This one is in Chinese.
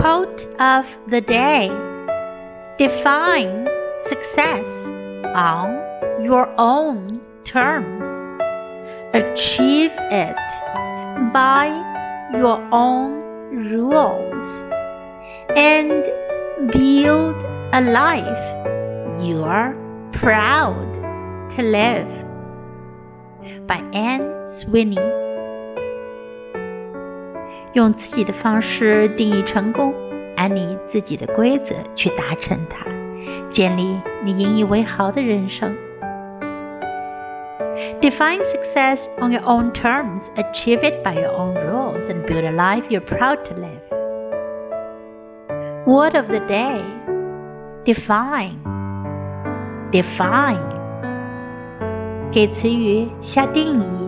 Quote of the day Define success on your own terms. Achieve it by your own rules. And build a life you are proud to live. By Anne Sweeney. 用自己的方式定义成功，按你自己的规则去达成它，建立你引以为豪的人生。Define success on your own terms, achieve it by your own rules, and build a life you're proud to live. Word of the day define. Define. 给词语下定义。